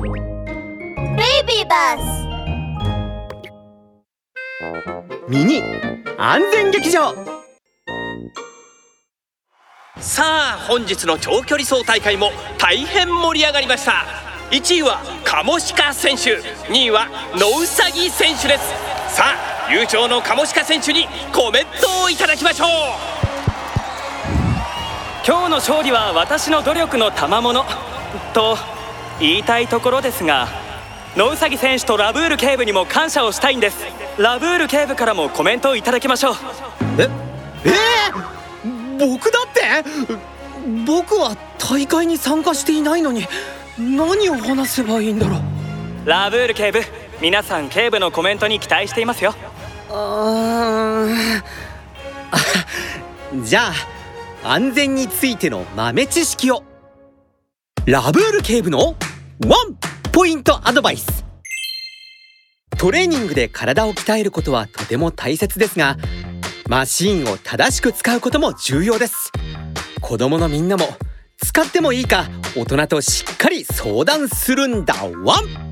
ベイビーバスミニ安全劇場。さあ本日の長距離走大会も大変盛り上がりました。1位はカモシカ選手2位はノウサギ選手です。さあ優勝のカモシカ選手にコメントをいただきましょう。今日の勝利は私の努力の賜物と言いたいところですが野ウサギ選手とラブール警部にも感謝をしたいんです。ラブール警部からもコメントをいただきましょう。え？えー、僕だって？僕は大会に参加していないのに何を話せばいいんだろう？ラブール警部皆さん警部のコメントに期待していますよ。あ じゃあ安全についての豆知識を。ラブール警部のワンポイントアドバイス。トレーニングで体を鍛えることはとても大切ですがマシーンを正しく使うことも重要です。子供のみんなも使ってもいいか大人としっかり相談するんだ。ワン